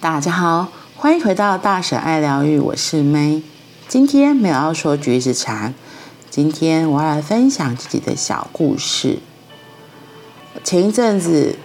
大家好，欢迎回到大婶爱疗愈，我是 May。今天没有要说橘子禅，今天我要来分享自己的小故事。前一阵子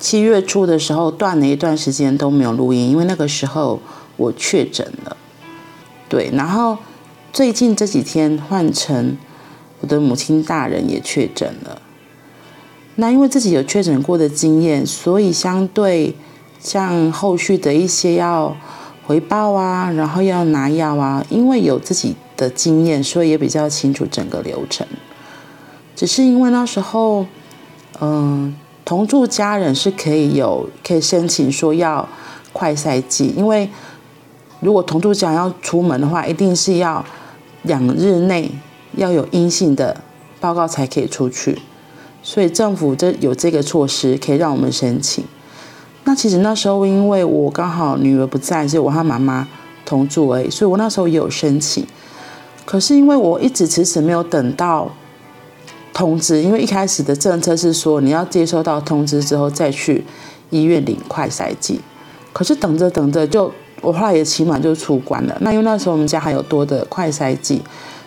七月初的时候，断了一段时间都没有录音，因为那个时候我确诊了。对，然后最近这几天换成我的母亲大人也确诊了。那因为自己有确诊过的经验，所以相对。像后续的一些要回报啊，然后要拿药啊，因为有自己的经验，所以也比较清楚整个流程。只是因为那时候，嗯、同住家人是可以有可以申请说要快筛剂，因为如果同住家要出门的话，一定是要两日内要有阴性的报告才可以出去，所以政府这有这个措施可以让我们申请。那其实那时候，因为我刚好女儿不在，所以我和妈妈同住而已，所以我那时候也有申请。可是因为我一直迟迟没有等到通知，因为一开始的政策是说你要接收到通知之后再去医院领快筛剂。可是等着等着就，我后来也起码就出关了。那因为那时候我们家还有多的快筛剂，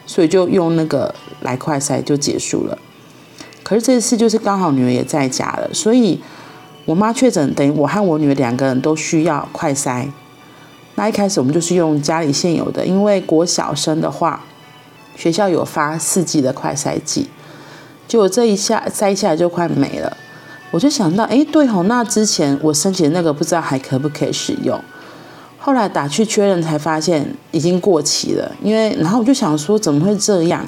所以就用那个来快筛就结束了。可是这次就是刚好女儿也在家了，所以。我妈确诊，等于我和我女儿两个人都需要快筛。那一开始我们就是用家里现有的，因为国小生的话，学校有发四季的快筛剂，结果这一下筛下来就快没了。我就想到，哎，对吼，那之前我申请的那个不知道还可不可以使用。后来打去确认才发现已经过期了，因为然后我就想说，怎么会这样？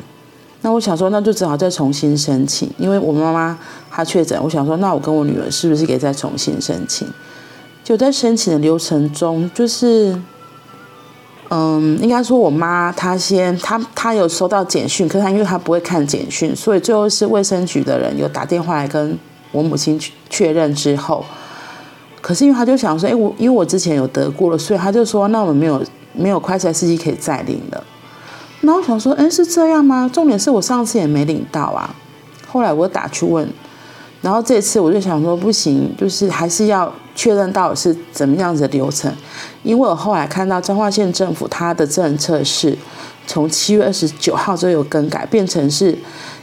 那我想说，那就只好再重新申请，因为我妈妈她确诊。我想说，那我跟我女儿是不是可以再重新申请？就在申请的流程中，就是，嗯，应该说我妈她先，她她有收到简讯，可是她因为她不会看简讯，所以最后是卫生局的人有打电话来跟我母亲确认之后，可是因为她就想说，哎，我因为我之前有得过了，所以她就说，那我们没有没有快筛试剂可以再领了。那我想说，哎，是这样吗？重点是我上次也没领到啊。后来我打去问，然后这次我就想说，不行，就是还是要确认到底是怎么样子的流程。因为我后来看到彰化县政府它的政策是从七月二十九号就有更改，变成是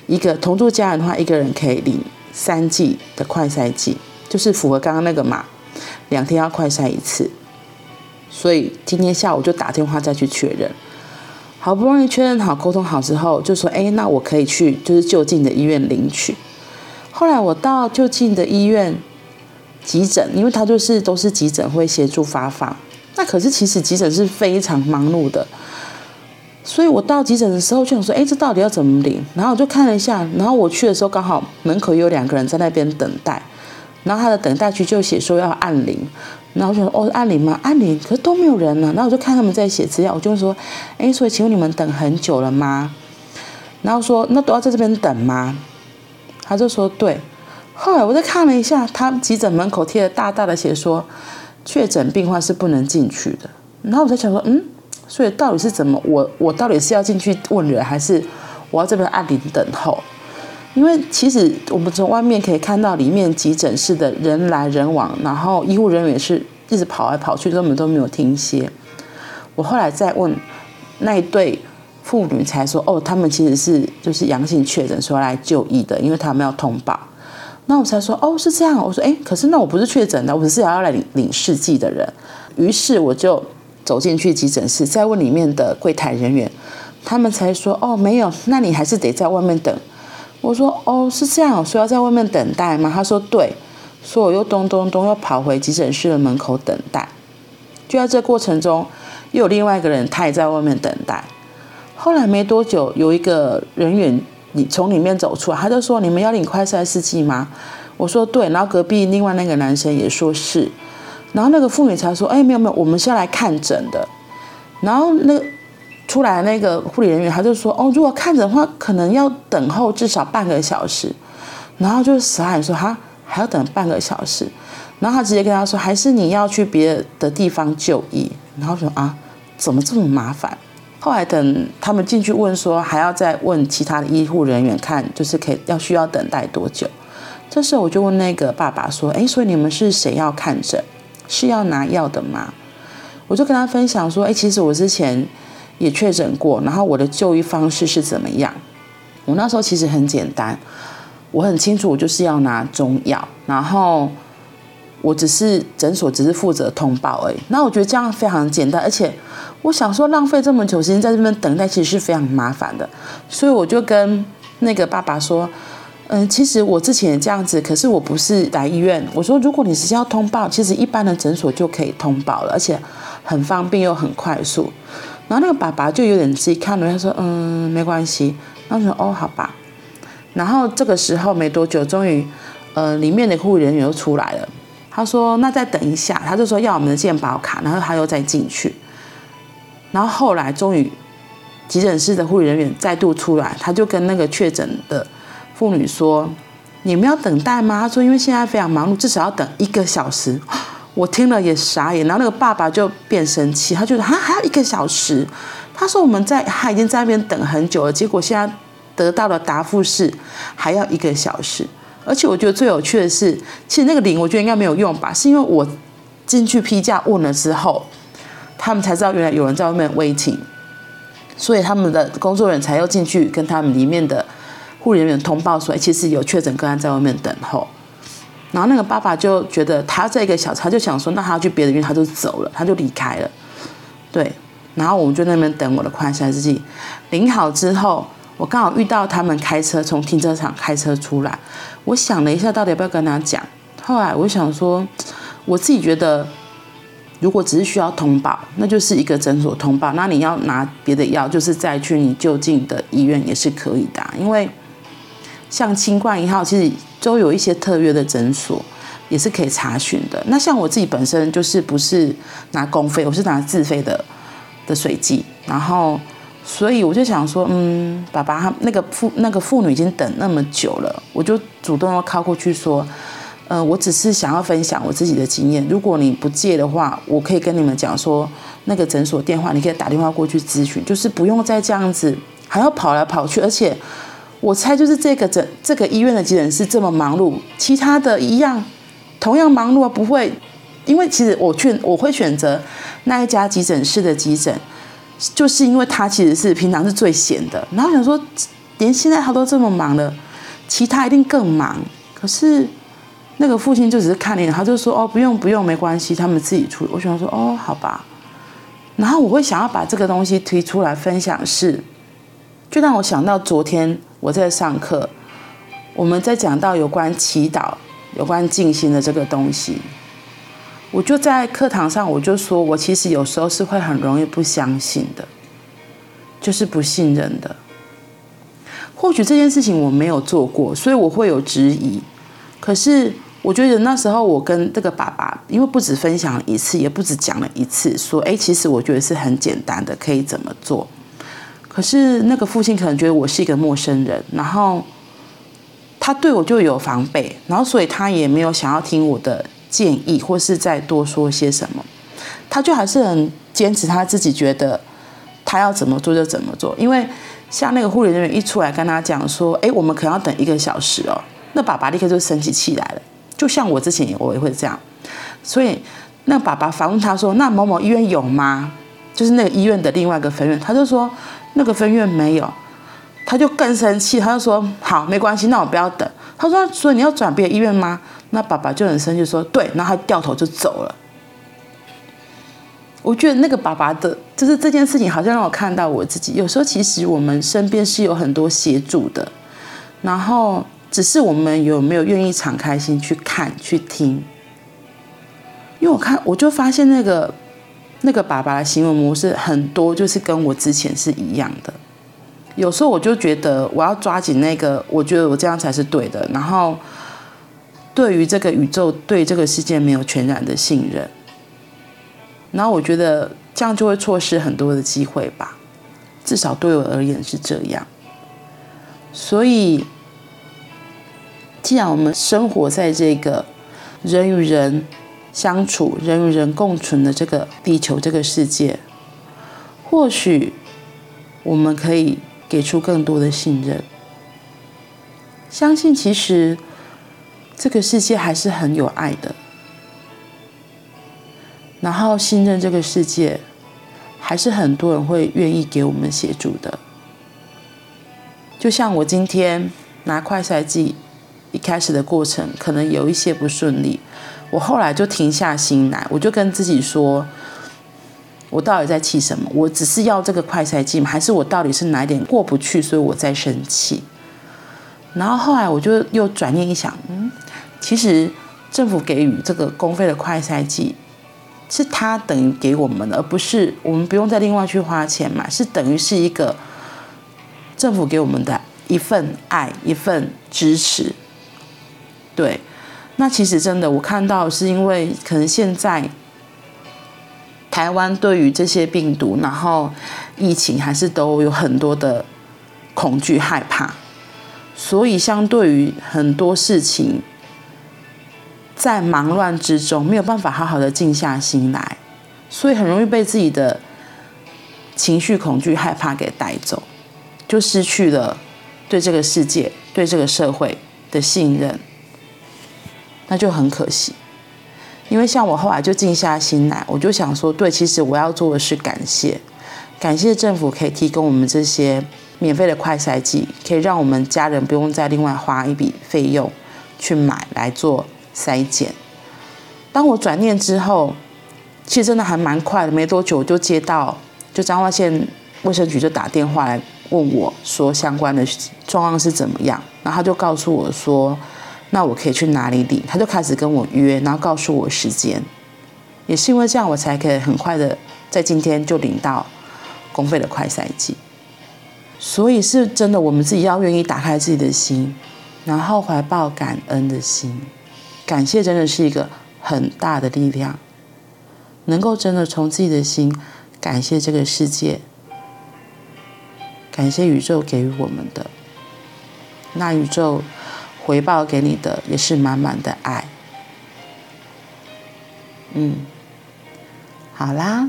一个同住家人的话，一个人可以领三剂的快筛剂，就是符合刚刚那个嘛，两天要快筛一次。所以今天下午就打电话再去确认。好不容易确认好、沟通好之后，就说：“哎，那我可以去，就是就近的医院领取。”后来我到就近的医院急诊，因为他就是都是急诊会协助发放。那可是其实急诊是非常忙碌的，所以我到急诊的时候就想说：“哎，这到底要怎么领？”然后我就看了一下，然后我去的时候刚好门口有两个人在那边等待，然后他的等待区就写说要按铃。然后我就说哦，按铃吗？按铃，可是都没有人呢。然后我就看他们在写资料，我就说，哎，所以请问你们等很久了吗？然后说那都要在这边等吗？他就说对。后来我再看了一下，他急诊门口贴了大大的写说，确诊病患是不能进去的。然后我在想说，嗯，所以到底是怎么？我我到底是要进去问人，还是我要这边按铃等候？因为其实我们从外面可以看到里面急诊室的人来人往，然后医护人员是一直跑来跑去，根本都没有停歇。我后来再问那一对妇女，才说哦，他们其实是就是阳性确诊，说来就医的，因为他们要通报。那我才说哦，是这样。我说哎，可是那我不是确诊的，我只是要来领领试剂的人。于是我就走进去急诊室，再问里面的柜台人员，他们才说哦，没有，那你还是得在外面等。我说哦，是这样，所以要在外面等待吗？他说对，所以我又咚咚咚又跑回急诊室的门口等待。就在这过程中，又有另外一个人，他也在外面等待。后来没多久，有一个人员你从里面走出来，他就说：“你们要领快筛试剂吗？”我说：“对。”然后隔壁另外那个男生也说是。然后那个妇女才说：“哎，没有没有，我们是要来看诊的。”然后那。出来那个护理人员，他就说：“哦，如果看诊的话，可能要等候至少半个小时。”然后就傻眼说：“哈，还要等半个小时？”然后他直接跟他说：“还是你要去别的地方就医？”然后说：“啊，怎么这么麻烦？”后来等他们进去问说，还要再问其他的医护人员看，就是可以要需要等待多久？这时候我就问那个爸爸说：“哎，所以你们是谁要看诊？”是要拿药的吗？我就跟他分享说，哎，其实我之前也确诊过，然后我的就医方式是怎么样？我那时候其实很简单，我很清楚，我就是要拿中药，然后我只是诊所只是负责通报而已。那我觉得这样非常简单，而且我想说浪费这么久时间在这边等待，其实是非常麻烦的，所以我就跟那个爸爸说。嗯，其实我之前也这样子，可是我不是来医院。我说，如果你是要通报，其实一般的诊所就可以通报了，而且很方便又很快速。然后那个爸爸就有点自己看了，他说：“嗯，没关系。”然后说：“哦，好吧。”然后这个时候没多久，终于，呃，里面的护理人员又出来了。他说：“那再等一下。”他就说要我们的健保卡，然后他又再进去。然后后来终于，急诊室的护理人员再度出来，他就跟那个确诊的。妇女说：“你们要等待吗？”他说：“因为现在非常忙碌，至少要等一个小时。”我听了也傻眼，然后那个爸爸就变生气，他觉得还还要一个小时。他说：“我们在他已经在那边等很久了，结果现在得到的答复是还要一个小时。而且我觉得最有趣的是，其实那个铃我觉得应该没有用吧，是因为我进去批价问了之后，他们才知道原来有人在外面 waiting，所以他们的工作人员才又进去跟他们里面的。”护理人员通报说：“其实有确诊个案在外面等候。”然后那个爸爸就觉得他这个小时，他就想说：“那他要去别的医院，他就走了，他就离开了。”对。然后我们就在那边等我的快筛试剂领好之后，我刚好遇到他们开车从停车场开车出来。我想了一下，到底要不要跟他讲？后来我想说，我自己觉得，如果只是需要通报，那就是一个诊所通报。那你要拿别的药，就是再去你就近的医院也是可以的，因为。像清冠一号，其实都有一些特约的诊所，也是可以查询的。那像我自己本身就是不是拿公费，我是拿自费的的水剂，然后所以我就想说，嗯，爸爸他那个妇那个妇女已经等那么久了，我就主动要靠过去说，呃，我只是想要分享我自己的经验，如果你不介的话，我可以跟你们讲说那个诊所电话，你可以打电话过去咨询，就是不用再这样子还要跑来跑去，而且。我猜就是这个诊这个医院的急诊室这么忙碌，其他的一样同样忙碌啊，不会，因为其实我劝我会选择那一家急诊室的急诊，就是因为他其实是平常是最闲的。然后想说，连现在他都这么忙了，其他一定更忙。可是那个父亲就只是看脸，他就说哦，不用不用，没关系，他们自己处理。我想说哦，好吧。然后我会想要把这个东西推出来分享是，就让我想到昨天。我在上课，我们在讲到有关祈祷、有关静心的这个东西，我就在课堂上，我就说我其实有时候是会很容易不相信的，就是不信任的。或许这件事情我没有做过，所以我会有质疑。可是我觉得那时候我跟这个爸爸，因为不止分享一次，也不止讲了一次，说，哎，其实我觉得是很简单的，可以怎么做。可是那个父亲可能觉得我是一个陌生人，然后他对我就有防备，然后所以他也没有想要听我的建议，或是再多说些什么，他就还是很坚持他自己觉得他要怎么做就怎么做。因为像那个护理人员一出来跟他讲说：“哎，我们可能要等一个小时哦。”那爸爸立刻就生起气来了，就像我之前我也会这样。所以那爸爸反问他说：“那某某医院有吗？”就是那个医院的另外一个分院，他就说。那个分院没有，他就更生气，他就说：“好，没关系，那我不要等。”他说：“所以你要转别的医院吗？”那爸爸就很生气说：“对。”然后他掉头就走了。我觉得那个爸爸的，就是这件事情，好像让我看到我自己。有时候其实我们身边是有很多协助的，然后只是我们有没有愿意敞开心去看、去听。因为我看，我就发现那个。那个爸爸的行为模式很多，就是跟我之前是一样的。有时候我就觉得我要抓紧那个，我觉得我这样才是对的。然后对于这个宇宙、对这个世界没有全然的信任，然后我觉得这样就会错失很多的机会吧。至少对我而言是这样。所以，既然我们生活在这个人与人。相处，人与人共存的这个地球，这个世界，或许我们可以给出更多的信任，相信其实这个世界还是很有爱的。然后信任这个世界，还是很多人会愿意给我们协助的。就像我今天拿快赛剂，一开始的过程可能有一些不顺利，我后来就停下心来，我就跟自己说，我到底在气什么？我只是要这个快筛剂吗？还是我到底是哪一点过不去，所以我在生气？然后后来我就又转念一想，嗯，其实政府给予这个公费的快筛剂，是他等于给我们的，而不是我们不用再另外去花钱买，是等于是一个政府给我们的一份爱，一份支持。对，那其实真的我看到是因为可能现在台湾对于这些病毒，然后疫情还是都有很多的恐惧害怕。所以，相对于很多事情，在忙乱之中没有办法好好的静下心来，所以很容易被自己的情绪、恐惧、害怕给带走，就失去了对这个世界、对这个社会的信任，那就很可惜。因为像我后来就静下心来，我就想说，对，其实我要做的是感谢，感谢政府可以提供我们这些。免费的快筛剂可以让我们家人不用再另外花一笔费用去买来做筛检。当我转念之后，其实真的还蛮快的，没多久就接到，就彰化县卫生局就打电话来问我说相关的状况是怎么样，然后他就告诉我说，那我可以去哪里领？他就开始跟我约，然后告诉我时间。也是因为这样，我才可以很快的在今天就领到公费的快筛剂。所以是真的，我们自己要愿意打开自己的心，然后怀抱感恩的心，感谢真的是一个很大的力量，能够真的从自己的心感谢这个世界，感谢宇宙给予我们的，那宇宙回报给你的也是满满的爱。嗯，好啦，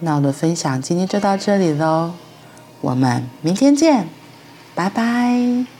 那我的分享今天就到这里喽。我们明天见，拜拜。